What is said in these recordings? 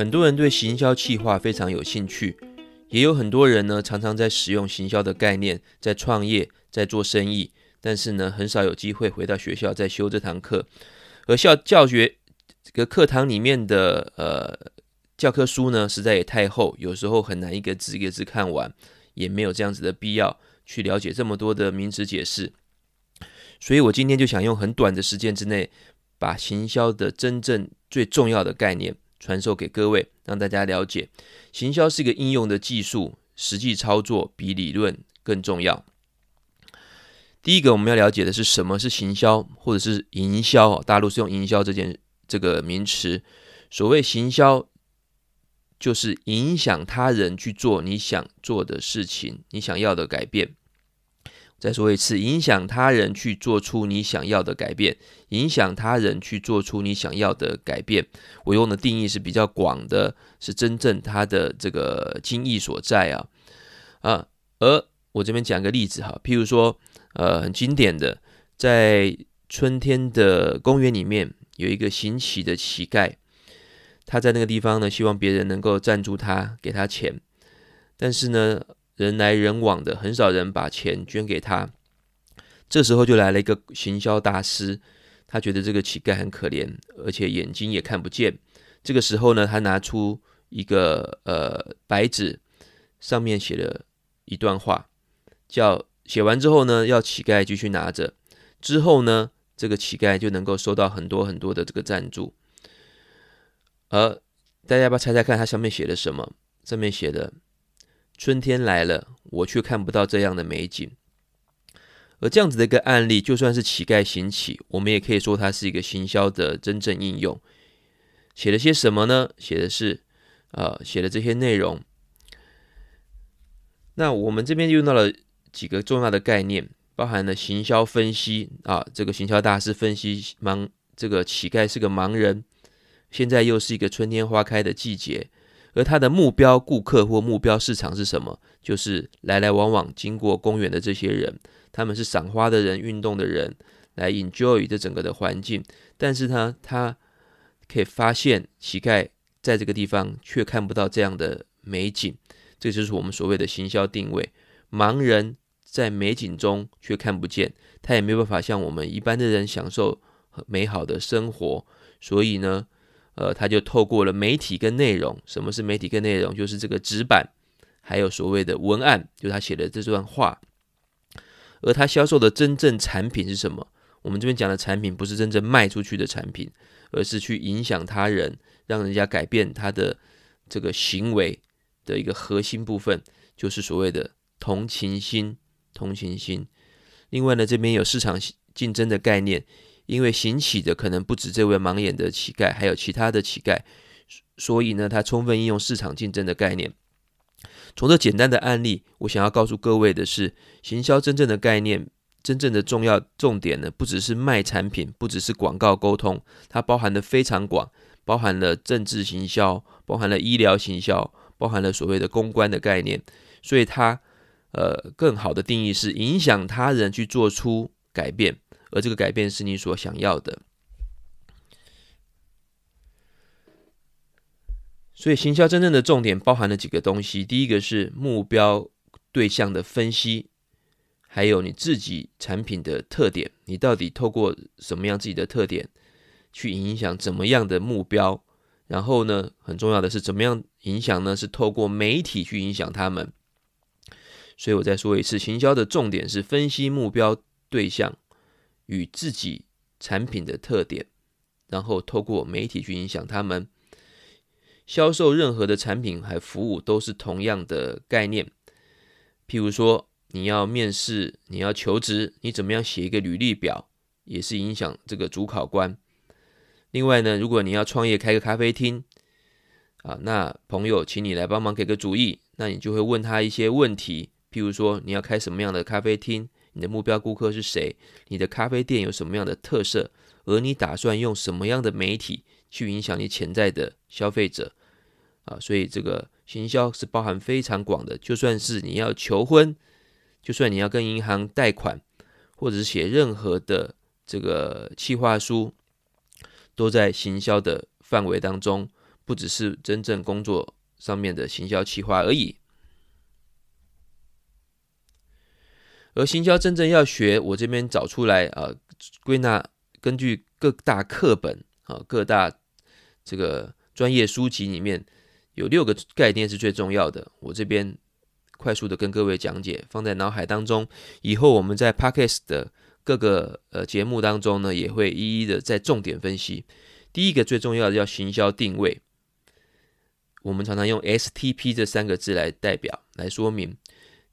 很多人对行销企划非常有兴趣，也有很多人呢常常在使用行销的概念，在创业，在做生意，但是呢很少有机会回到学校再修这堂课。而校教学这个课堂里面的呃教科书呢，实在也太厚，有时候很难一个字一个字看完，也没有这样子的必要去了解这么多的名词解释。所以我今天就想用很短的时间之内，把行销的真正最重要的概念传授给各位，让大家了解，行销是一个应用的技术，实际操作比理论更重要。第一个我们要了解的是什么是行销，或者是营销。大陆是用营销这件这个名词。所谓行销，就是影响他人去做你想做的事情，你想要的改变。再说一次，影响他人去做出你想要的改变，影响他人去做出你想要的改变。我用的定义是比较广的，是真正它的这个精义所在啊啊。而我这边讲个例子哈，譬如说，呃，很经典的，在春天的公园里面有一个行乞的乞丐，他在那个地方呢，希望别人能够赞助他，给他钱，但是呢。人来人往的，很少人把钱捐给他。这时候就来了一个行销大师，他觉得这个乞丐很可怜，而且眼睛也看不见。这个时候呢，他拿出一个呃白纸，上面写了一段话，叫写完之后呢，要乞丐继续拿着。之后呢，这个乞丐就能够收到很多很多的这个赞助。而大家要不要猜猜看，他上面写了什么？上面写的。春天来了，我却看不到这样的美景。而这样子的一个案例，就算是乞丐行乞，我们也可以说它是一个行销的真正应用。写了些什么呢？写的是，呃，写了这些内容。那我们这边用到了几个重要的概念，包含了行销分析啊，这个行销大师分析盲，这个乞丐是个盲人，现在又是一个春天花开的季节。而他的目标顾客或目标市场是什么？就是来来往往经过公园的这些人，他们是赏花的人、运动的人，来 enjoy 这整个的环境。但是呢他可以发现乞丐在这个地方却看不到这样的美景，这就是我们所谓的行销定位。盲人在美景中却看不见，他也没有办法像我们一般的人享受美好的生活，所以呢。呃，他就透过了媒体跟内容。什么是媒体跟内容？就是这个纸板，还有所谓的文案，就是他写的这段话。而他销售的真正产品是什么？我们这边讲的产品不是真正卖出去的产品，而是去影响他人，让人家改变他的这个行为的一个核心部分，就是所谓的同情心。同情心。另外呢，这边有市场竞争的概念。因为行乞的可能不止这位盲眼的乞丐，还有其他的乞丐，所以呢，他充分应用市场竞争的概念。从这简单的案例，我想要告诉各位的是，行销真正的概念，真正的重要重点呢，不只是卖产品，不只是广告沟通，它包含的非常广，包含了政治行销，包含了医疗行销，包含了所谓的公关的概念。所以它，呃，更好的定义是影响他人去做出改变。而这个改变是你所想要的，所以行销真正的重点包含了几个东西。第一个是目标对象的分析，还有你自己产品的特点，你到底透过什么样自己的特点去影响怎么样的目标？然后呢，很重要的是怎么样影响呢？是透过媒体去影响他们。所以我再说一次，行销的重点是分析目标对象。与自己产品的特点，然后透过媒体去影响他们。销售任何的产品还服务都是同样的概念。譬如说，你要面试，你要求职，你怎么样写一个履历表，也是影响这个主考官。另外呢，如果你要创业开个咖啡厅，啊，那朋友请你来帮忙给个主意，那你就会问他一些问题，譬如说，你要开什么样的咖啡厅？你的目标顾客是谁？你的咖啡店有什么样的特色？而你打算用什么样的媒体去影响你潜在的消费者？啊，所以这个行销是包含非常广的。就算是你要求婚，就算你要跟银行贷款，或者是写任何的这个企划书，都在行销的范围当中。不只是真正工作上面的行销企划而已。而行销真正要学，我这边找出来啊，归纳根据各大课本啊，各大这个专业书籍里面有六个概念是最重要的。我这边快速的跟各位讲解，放在脑海当中。以后我们在 Podcast 的各个呃节目当中呢，也会一一的再重点分析。第一个最重要的叫行销定位，我们常常用 STP 这三个字来代表来说明。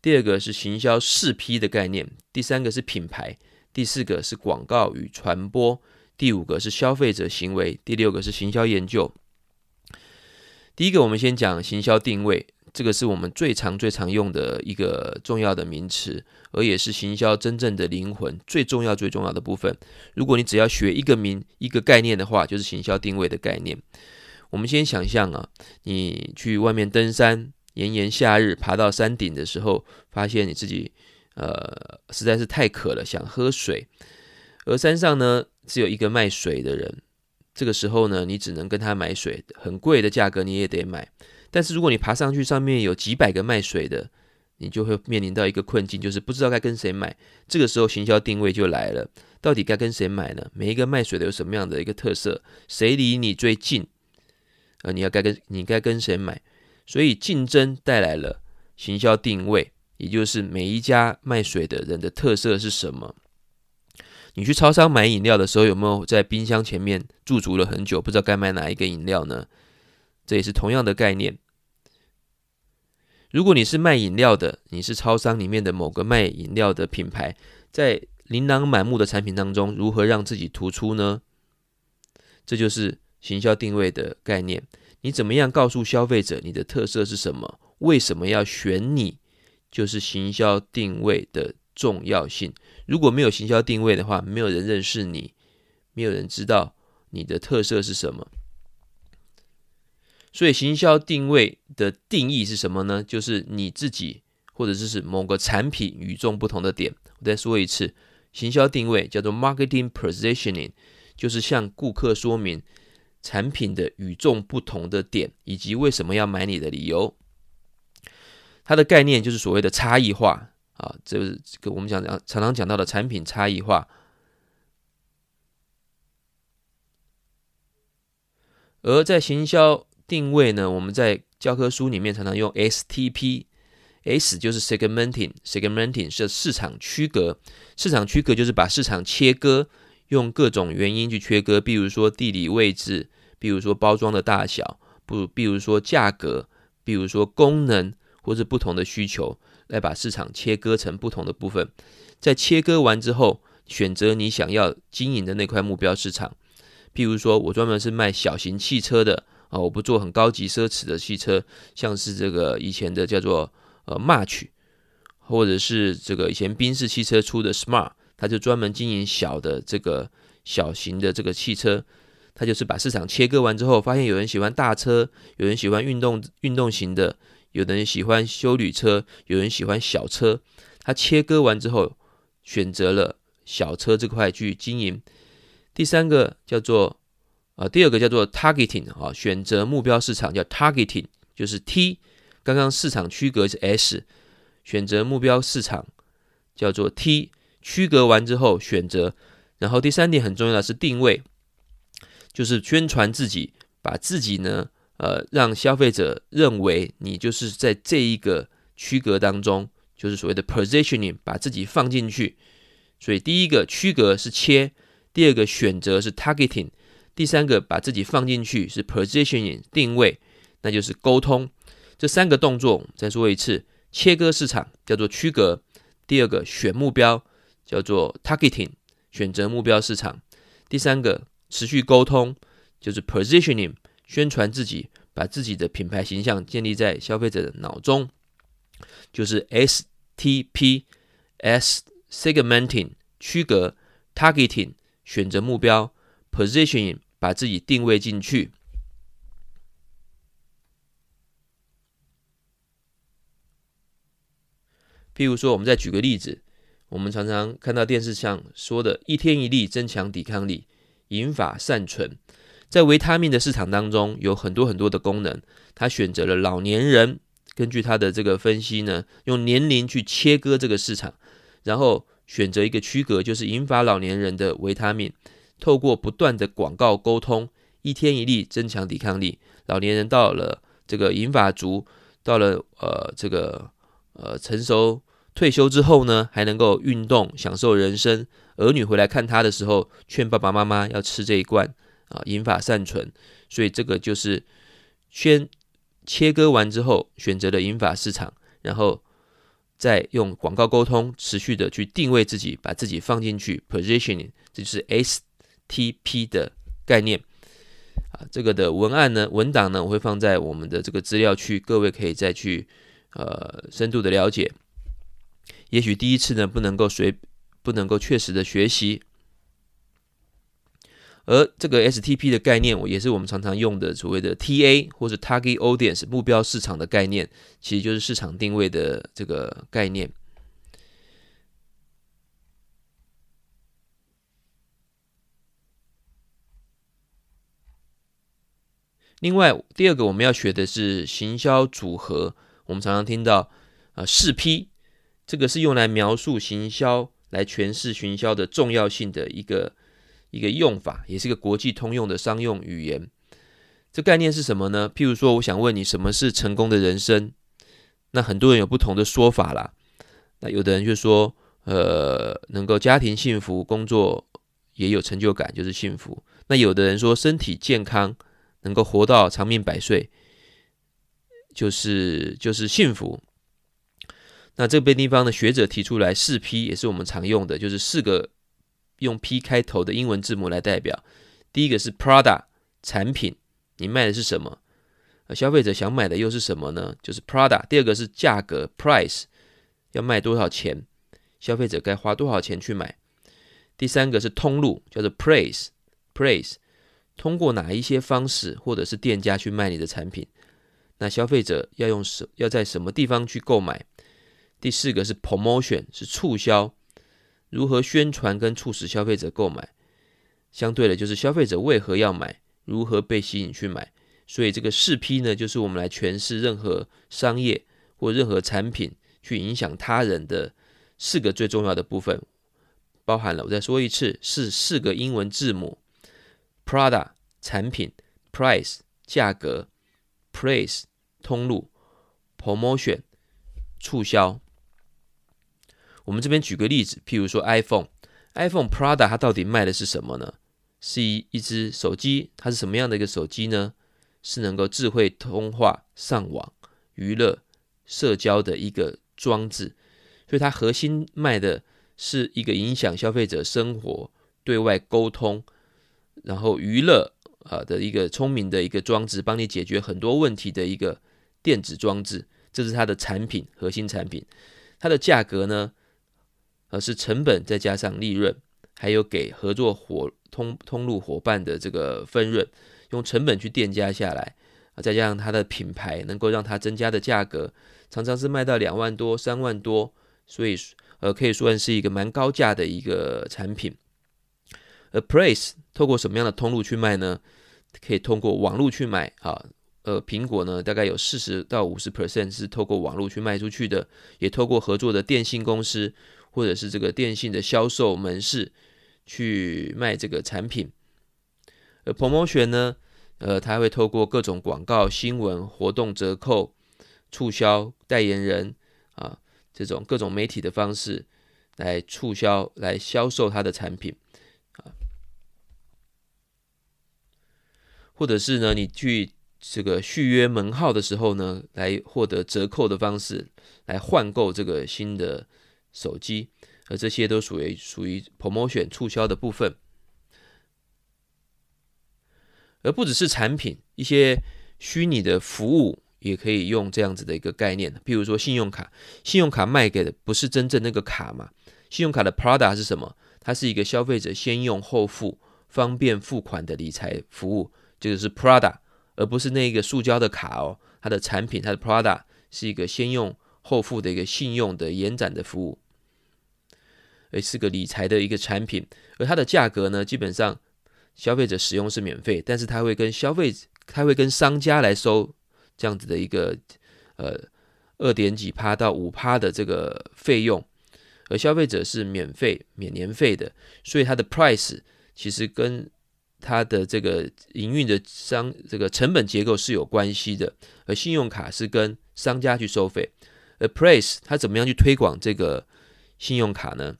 第二个是行销四 P 的概念，第三个是品牌，第四个是广告与传播，第五个是消费者行为，第六个是行销研究。第一个，我们先讲行销定位，这个是我们最常、最常用的一个重要的名词，而也是行销真正的灵魂，最重要、最重要的部分。如果你只要学一个名、一个概念的话，就是行销定位的概念。我们先想象啊，你去外面登山。炎炎夏日，爬到山顶的时候，发现你自己，呃，实在是太渴了，想喝水。而山上呢，只有一个卖水的人。这个时候呢，你只能跟他买水，很贵的价格你也得买。但是如果你爬上去，上面有几百个卖水的，你就会面临到一个困境，就是不知道该跟谁买。这个时候，行销定位就来了，到底该跟谁买呢？每一个卖水的有什么样的一个特色？谁离你最近？呃，你要该跟你该跟谁买？所以竞争带来了行销定位，也就是每一家卖水的人的特色是什么？你去超商买饮料的时候，有没有在冰箱前面驻足了很久，不知道该买哪一个饮料呢？这也是同样的概念。如果你是卖饮料的，你是超商里面的某个卖饮料的品牌，在琳琅满目的产品当中，如何让自己突出呢？这就是行销定位的概念。你怎么样告诉消费者你的特色是什么？为什么要选你？就是行销定位的重要性。如果没有行销定位的话，没有人认识你，没有人知道你的特色是什么。所以，行销定位的定义是什么呢？就是你自己，或者是某个产品与众不同的点。我再说一次，行销定位叫做 marketing positioning，就是向顾客说明。产品的与众不同的点，以及为什么要买你的理由，它的概念就是所谓的差异化啊，这是这个我们讲讲常常讲到的产品差异化。而在行销定位呢，我们在教科书里面常常用 STP，S 就是 segmenting，segmenting 是市场区隔，市场区隔就是把市场切割，用各种原因去切割，比如说地理位置。比如说包装的大小，不，比如说价格，比如说功能，或是不同的需求，来把市场切割成不同的部分。在切割完之后，选择你想要经营的那块目标市场。譬如说，我专门是卖小型汽车的啊，我不做很高级奢侈的汽车，像是这个以前的叫做呃 March，或者是这个以前宾士汽车出的 Smart，它就专门经营小的这个小型的这个汽车。他就是把市场切割完之后，发现有人喜欢大车，有人喜欢运动运动型的，有的人喜欢休旅车，有人喜欢小车。他切割完之后，选择了小车这块去经营。第三个叫做啊、第二个叫做 targeting 啊，选择目标市场叫 targeting，就是 T。刚刚市场区隔是 S，选择目标市场叫做 T。区隔完之后选择，然后第三点很重要的是定位。就是宣传自己，把自己呢，呃，让消费者认为你就是在这一个区隔当中，就是所谓的 positioning，把自己放进去。所以第一个区隔是切，第二个选择是 targeting，第三个把自己放进去是 positioning 定位，那就是沟通。这三个动作再说一次：切割市场叫做区隔，第二个选目标叫做 targeting，选择目标市场，第三个。持续沟通就是 positioning，宣传自己，把自己的品牌形象建立在消费者的脑中，就是 STP，S segmenting 区隔，targeting 选择目标，positioning 把自己定位进去。譬如说，我们再举个例子，我们常常看到电视上说的“一天一粒增强抵抗力”。银发善存，在维他命的市场当中，有很多很多的功能。他选择了老年人，根据他的这个分析呢，用年龄去切割这个市场，然后选择一个区隔，就是银发老年人的维他命，透过不断的广告沟通，一天一粒增强抵抗力。老年人到了这个银发族，到了呃这个呃成熟退休之后呢，还能够运动，享受人生。儿女回来看他的时候，劝爸爸妈妈要吃这一罐。啊，银发善存，所以这个就是先切割完之后，选择了银发市场，然后再用广告沟通，持续的去定位自己，把自己放进去，positioning，这就是 STP 的概念。啊，这个的文案呢，文档呢，我会放在我们的这个资料区，各位可以再去呃深度的了解。也许第一次呢，不能够随，不能够确实的学习。而这个 STP 的概念，我也是我们常常用的所谓的 TA 或者 Target Audience 目标市场的概念，其实就是市场定位的这个概念。另外，第二个我们要学的是行销组合，我们常常听到啊四 P，这个是用来描述行销、来诠释行销的重要性的一个。一个用法，也是一个国际通用的商用语言。这概念是什么呢？譬如说，我想问你，什么是成功的人生？那很多人有不同的说法啦。那有的人就说，呃，能够家庭幸福，工作也有成就感，就是幸福。那有的人说，身体健康，能够活到长命百岁，就是就是幸福。那这边地方的学者提出来，四 P 也是我们常用的，就是四个。用 P 开头的英文字母来代表，第一个是 Product 产品，你卖的是什么？消费者想买的又是什么呢？就是 Product。第二个是价格 Price，要卖多少钱？消费者该花多少钱去买？第三个是通路，叫做 Place，Place，通过哪一些方式或者是店家去卖你的产品？那消费者要用什要在什么地方去购买？第四个是 Promotion，是促销。如何宣传跟促使消费者购买？相对的，就是消费者为何要买，如何被吸引去买。所以这个四 P 呢，就是我们来诠释任何商业或任何产品去影响他人的四个最重要的部分，包含了我再说一次，是四个英文字母：Product 产品，Price 价格，Place 通路，Promotion 促销。我们这边举个例子，譬如说 iPhone，iPhone Prada 它到底卖的是什么呢？是一一只手机，它是什么样的一个手机呢？是能够智慧通话、上网、娱乐、社交的一个装置，所以它核心卖的是一个影响消费者生活、对外沟通，然后娱乐啊的一个聪明的一个装置，帮你解决很多问题的一个电子装置，这是它的产品，核心产品。它的价格呢？而是成本再加上利润，还有给合作伙通通路伙伴的这个分润，用成本去垫加下来，啊，再加上它的品牌能够让它增加的价格，常常是卖到两万多、三万多，所以呃可以算是一个蛮高价的一个产品。而 Place 透过什么样的通路去卖呢？可以通过网络去买啊，呃，苹果呢大概有四十到五十 percent 是透过网络去卖出去的，也透过合作的电信公司。或者是这个电信的销售门市去卖这个产品，而 promotion 呢，呃，它会透过各种广告、新闻、活动、折扣、促销、代言人啊这种各种媒体的方式来促销、来销售它的产品，或者是呢，你去这个续约门号的时候呢，来获得折扣的方式来换购这个新的。手机，而这些都属于属于 promotion 促销的部分，而不只是产品，一些虚拟的服务也可以用这样子的一个概念。譬如说信用卡，信用卡卖给的不是真正那个卡嘛？信用卡的 prada 是什么？它是一个消费者先用后付、方便付款的理财服务，这个是 prada，而不是那个塑胶的卡哦。它的产品，它的 prada 是一个先用后付的一个信用的延展的服务。诶，是个理财的一个产品，而它的价格呢，基本上消费者使用是免费，但是他会跟消费，他会跟商家来收这样子的一个呃二点几趴到五趴的这个费用，而消费者是免费免年费的，所以它的 price 其实跟它的这个营运的商这个成本结构是有关系的，而信用卡是跟商家去收费，而 Praise 它怎么样去推广这个信用卡呢？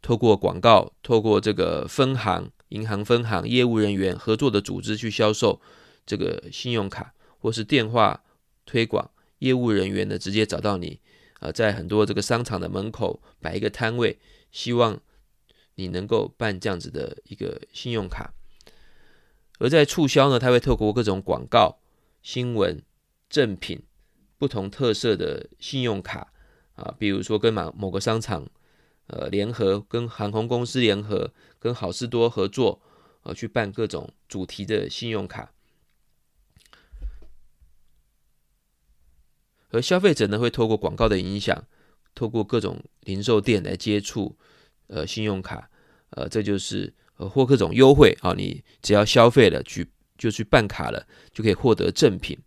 透过广告，透过这个分行、银行分行业务人员合作的组织去销售这个信用卡，或是电话推广，业务人员呢直接找到你，呃，在很多这个商场的门口摆一个摊位，希望你能够办这样子的一个信用卡。而在促销呢，它会透过各种广告、新闻、赠品、不同特色的信用卡啊，比如说跟某某个商场。呃，联合跟航空公司联合，跟好市多合作，呃，去办各种主题的信用卡。而消费者呢，会透过广告的影响，透过各种零售店来接触呃信用卡，呃，这就是呃或各种优惠啊，你只要消费了去就去办卡了，就可以获得赠品。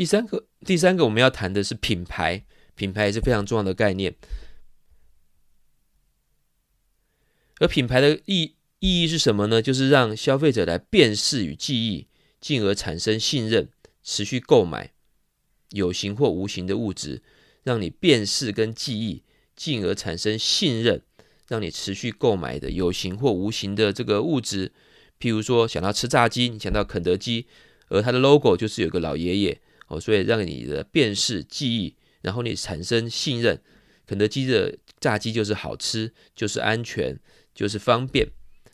第三个，第三个我们要谈的是品牌，品牌也是非常重要的概念。而品牌的意意义是什么呢？就是让消费者来辨识与记忆，进而产生信任，持续购买有形或无形的物质，让你辨识跟记忆，进而产生信任，让你持续购买的有形或无形的这个物质。譬如说，想到吃炸鸡，你想到肯德基，而它的 logo 就是有个老爷爷。哦，所以让你的辨识记忆，然后你产生信任，肯德基的炸鸡就是好吃，就是安全，就是方便，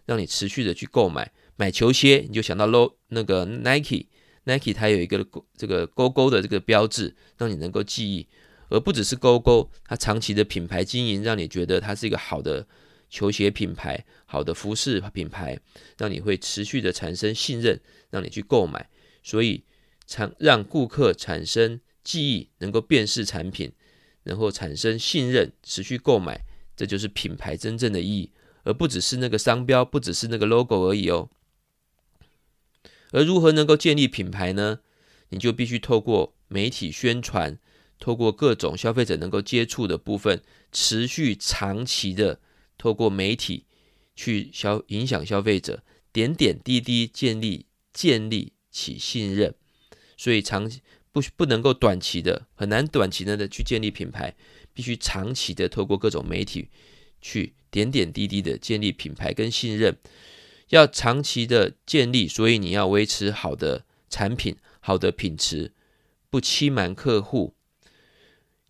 让你持续的去购买。买球鞋，你就想到 low 那个 Nike，Nike 它有一个这个勾勾的这个标志，让你能够记忆，而不只是勾勾，它长期的品牌经营，让你觉得它是一个好的球鞋品牌，好的服饰品牌，让你会持续的产生信任，让你去购买。所以。产让顾客产生记忆，能够辨识产品，然后产生信任，持续购买，这就是品牌真正的意义，而不只是那个商标，不只是那个 logo 而已哦。而如何能够建立品牌呢？你就必须透过媒体宣传，透过各种消费者能够接触的部分，持续长期的透过媒体去消影响消费者，点点滴滴建立建立起信任。所以长不不能够短期的，很难短期的的去建立品牌，必须长期的透过各种媒体去点点滴滴的建立品牌跟信任，要长期的建立，所以你要维持好的产品、好的品质，不欺瞒客户，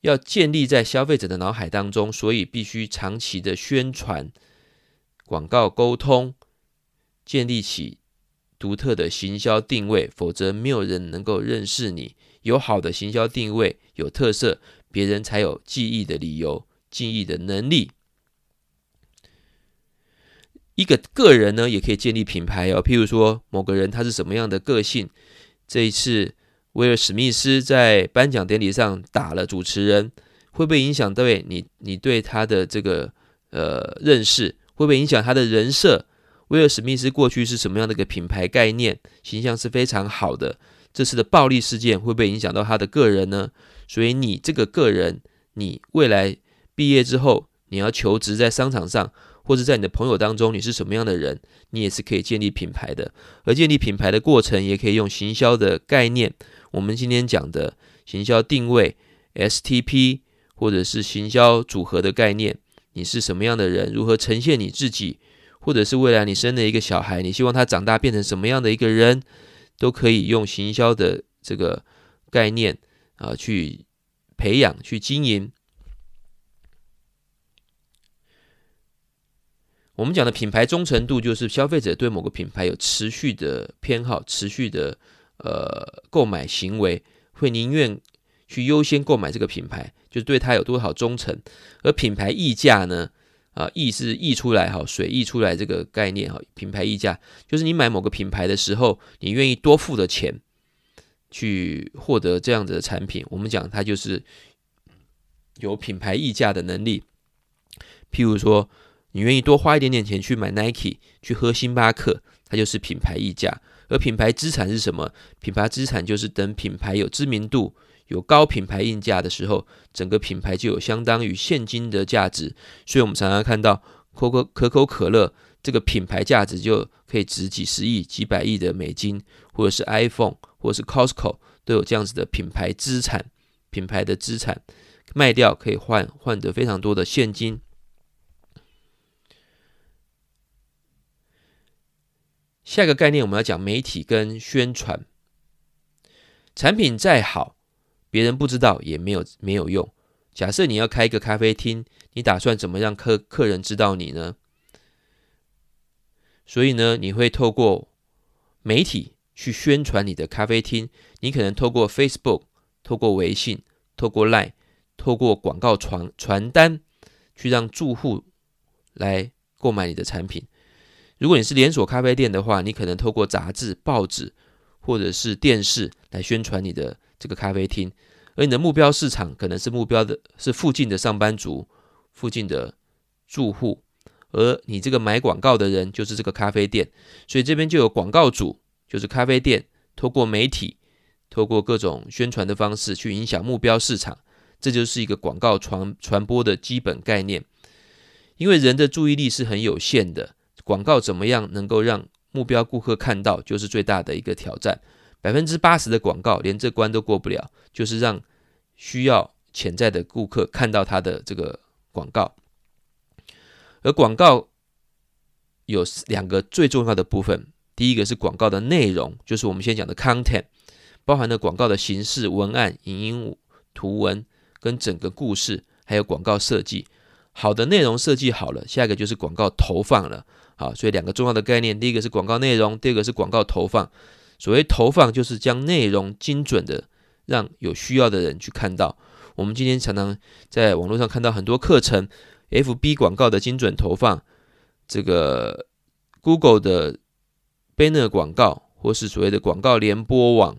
要建立在消费者的脑海当中，所以必须长期的宣传、广告沟通，建立起。独特的行销定位，否则没有人能够认识你。有好的行销定位，有特色，别人才有记忆的理由、记忆的能力。一个个人呢，也可以建立品牌哦。譬如说，某个人他是什么样的个性？这一次，威尔史密斯在颁奖典礼上打了主持人，会不会影响对你？你对他的这个呃认识，会不会影响他的人设？威尔史密斯过去是什么样的一个品牌概念？形象是非常好的。这次的暴力事件会不会影响到他的个人呢？所以你这个个人，你未来毕业之后，你要求职在商场上，或者在你的朋友当中，你是什么样的人？你也是可以建立品牌的。而建立品牌的过程，也可以用行销的概念。我们今天讲的行销定位 STP，或者是行销组合的概念。你是什么样的人？如何呈现你自己？或者是未来你生了一个小孩，你希望他长大变成什么样的一个人，都可以用行销的这个概念啊去培养、去经营。我们讲的品牌忠诚度，就是消费者对某个品牌有持续的偏好、持续的呃购买行为，会宁愿去优先购买这个品牌，就是对他有多少忠诚。而品牌溢价呢？啊，溢是溢出来哈，水溢出来这个概念哈，品牌溢价就是你买某个品牌的时候，你愿意多付的钱去获得这样子的产品。我们讲它就是有品牌溢价的能力。譬如说，你愿意多花一点点钱去买 Nike，去喝星巴克，它就是品牌溢价。而品牌资产是什么？品牌资产就是等品牌有知名度、有高品牌溢价的时候，整个品牌就有相当于现金的价值。所以，我们常常看到可口可口可乐这个品牌价值就可以值几十亿、几百亿的美金，或者是 iPhone，或者是 Costco 都有这样子的品牌资产。品牌的资产卖掉可以换换得非常多的现金。下一个概念，我们要讲媒体跟宣传。产品再好，别人不知道也没有没有用。假设你要开一个咖啡厅，你打算怎么让客客人知道你呢？所以呢，你会透过媒体去宣传你的咖啡厅。你可能透过 Facebook、透过微信、透过 Line、透过广告传传单，去让住户来购买你的产品。如果你是连锁咖啡店的话，你可能透过杂志、报纸或者是电视来宣传你的这个咖啡厅，而你的目标市场可能是目标的是附近的上班族、附近的住户，而你这个买广告的人就是这个咖啡店，所以这边就有广告主，就是咖啡店，透过媒体、透过各种宣传的方式去影响目标市场，这就是一个广告传传播的基本概念，因为人的注意力是很有限的。广告怎么样能够让目标顾客看到，就是最大的一个挑战。百分之八十的广告连这关都过不了，就是让需要潜在的顾客看到他的这个广告。而广告有两个最重要的部分，第一个是广告的内容，就是我们先讲的 content，包含了广告的形式、文案、影音、图文跟整个故事，还有广告设计。好的内容设计好了，下一个就是广告投放了。好，所以两个重要的概念，第一个是广告内容，第二个是广告投放。所谓投放，就是将内容精准的让有需要的人去看到。我们今天常常在网络上看到很多课程，FB 广告的精准投放，这个 Google 的 Banner 广告，或是所谓的广告联播网、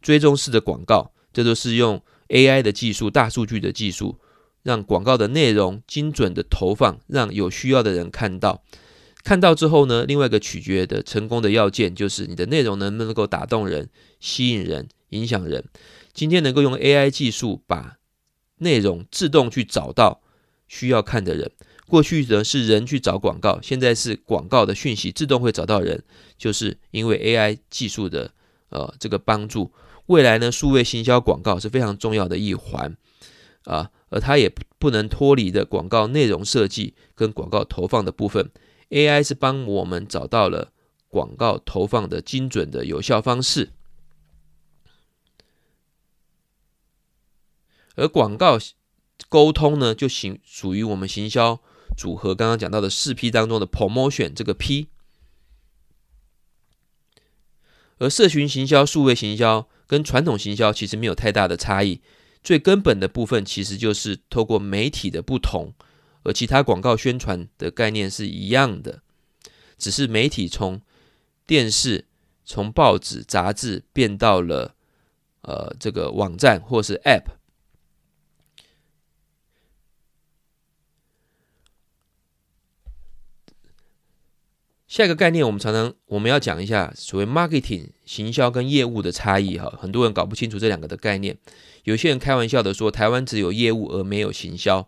追踪式的广告，这都是用 AI 的技术、大数据的技术，让广告的内容精准的投放，让有需要的人看到。看到之后呢，另外一个取决的成功的要件就是你的内容能不能够打动人、吸引人、影响人。今天能够用 AI 技术把内容自动去找到需要看的人。过去呢是人去找广告，现在是广告的讯息自动会找到人，就是因为 AI 技术的呃这个帮助。未来呢，数位行销广告是非常重要的一环啊，而它也不能脱离的广告内容设计跟广告投放的部分。AI 是帮我们找到了广告投放的精准的有效方式，而广告沟通呢，就行属于我们行销组合刚刚讲到的四 P 当中的 Promotion 这个 P，而社群行销、数位行销跟传统行销其实没有太大的差异，最根本的部分其实就是透过媒体的不同。和其他广告宣传的概念是一样的，只是媒体从电视、从报纸、杂志变到了呃这个网站或是 App。下一个概念，我们常常我们要讲一下所谓 marketing 行销跟业务的差异哈，很多人搞不清楚这两个的概念。有些人开玩笑的说，台湾只有业务而没有行销。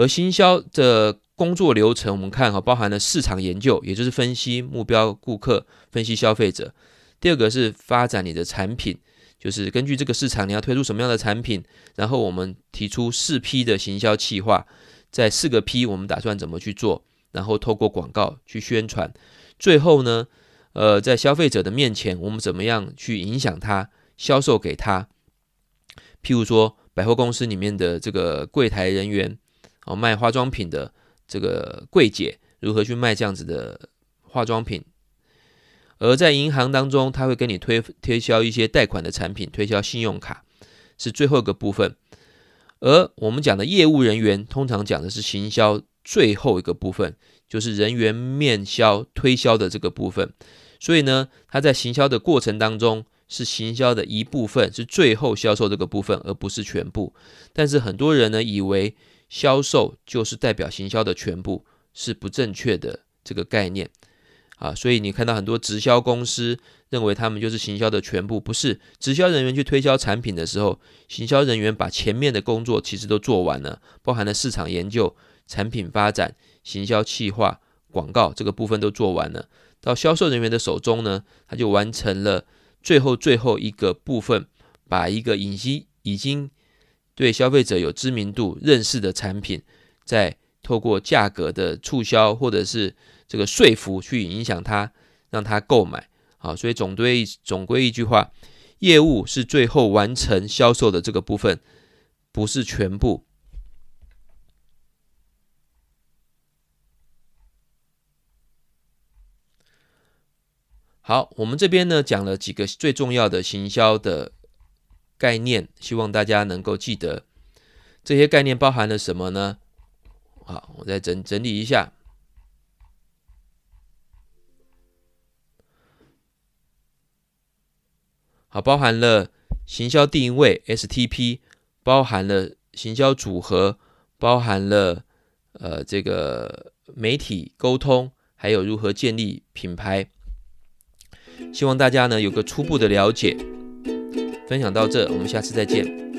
而行销的工作流程，我们看哈，包含了市场研究，也就是分析目标顾客、分析消费者。第二个是发展你的产品，就是根据这个市场，你要推出什么样的产品，然后我们提出四批的行销计划，在四个批我们打算怎么去做，然后透过广告去宣传。最后呢，呃，在消费者的面前，我们怎么样去影响他，销售给他？譬如说，百货公司里面的这个柜台人员。哦，卖化妆品的这个柜姐如何去卖这样子的化妆品？而在银行当中，他会跟你推推销一些贷款的产品，推销信用卡是最后一个部分。而我们讲的业务人员，通常讲的是行销最后一个部分，就是人员面销推销的这个部分。所以呢，他在行销的过程当中，是行销的一部分，是最后销售这个部分，而不是全部。但是很多人呢，以为销售就是代表行销的全部，是不正确的这个概念啊。所以你看到很多直销公司认为他们就是行销的全部，不是。直销人员去推销产品的时候，行销人员把前面的工作其实都做完了，包含了市场研究、产品发展、行销企划、广告这个部分都做完了。到销售人员的手中呢，他就完成了。最后最后一个部分，把一个已经已经对消费者有知名度、认识的产品，再透过价格的促销或者是这个说服去影响他，让他购买。好，所以总归总归一句话，业务是最后完成销售的这个部分，不是全部。好，我们这边呢讲了几个最重要的行销的概念，希望大家能够记得。这些概念包含了什么呢？好，我再整整理一下。好，包含了行销定位 STP，包含了行销组合，包含了呃这个媒体沟通，还有如何建立品牌。希望大家呢有个初步的了解，分享到这，我们下次再见。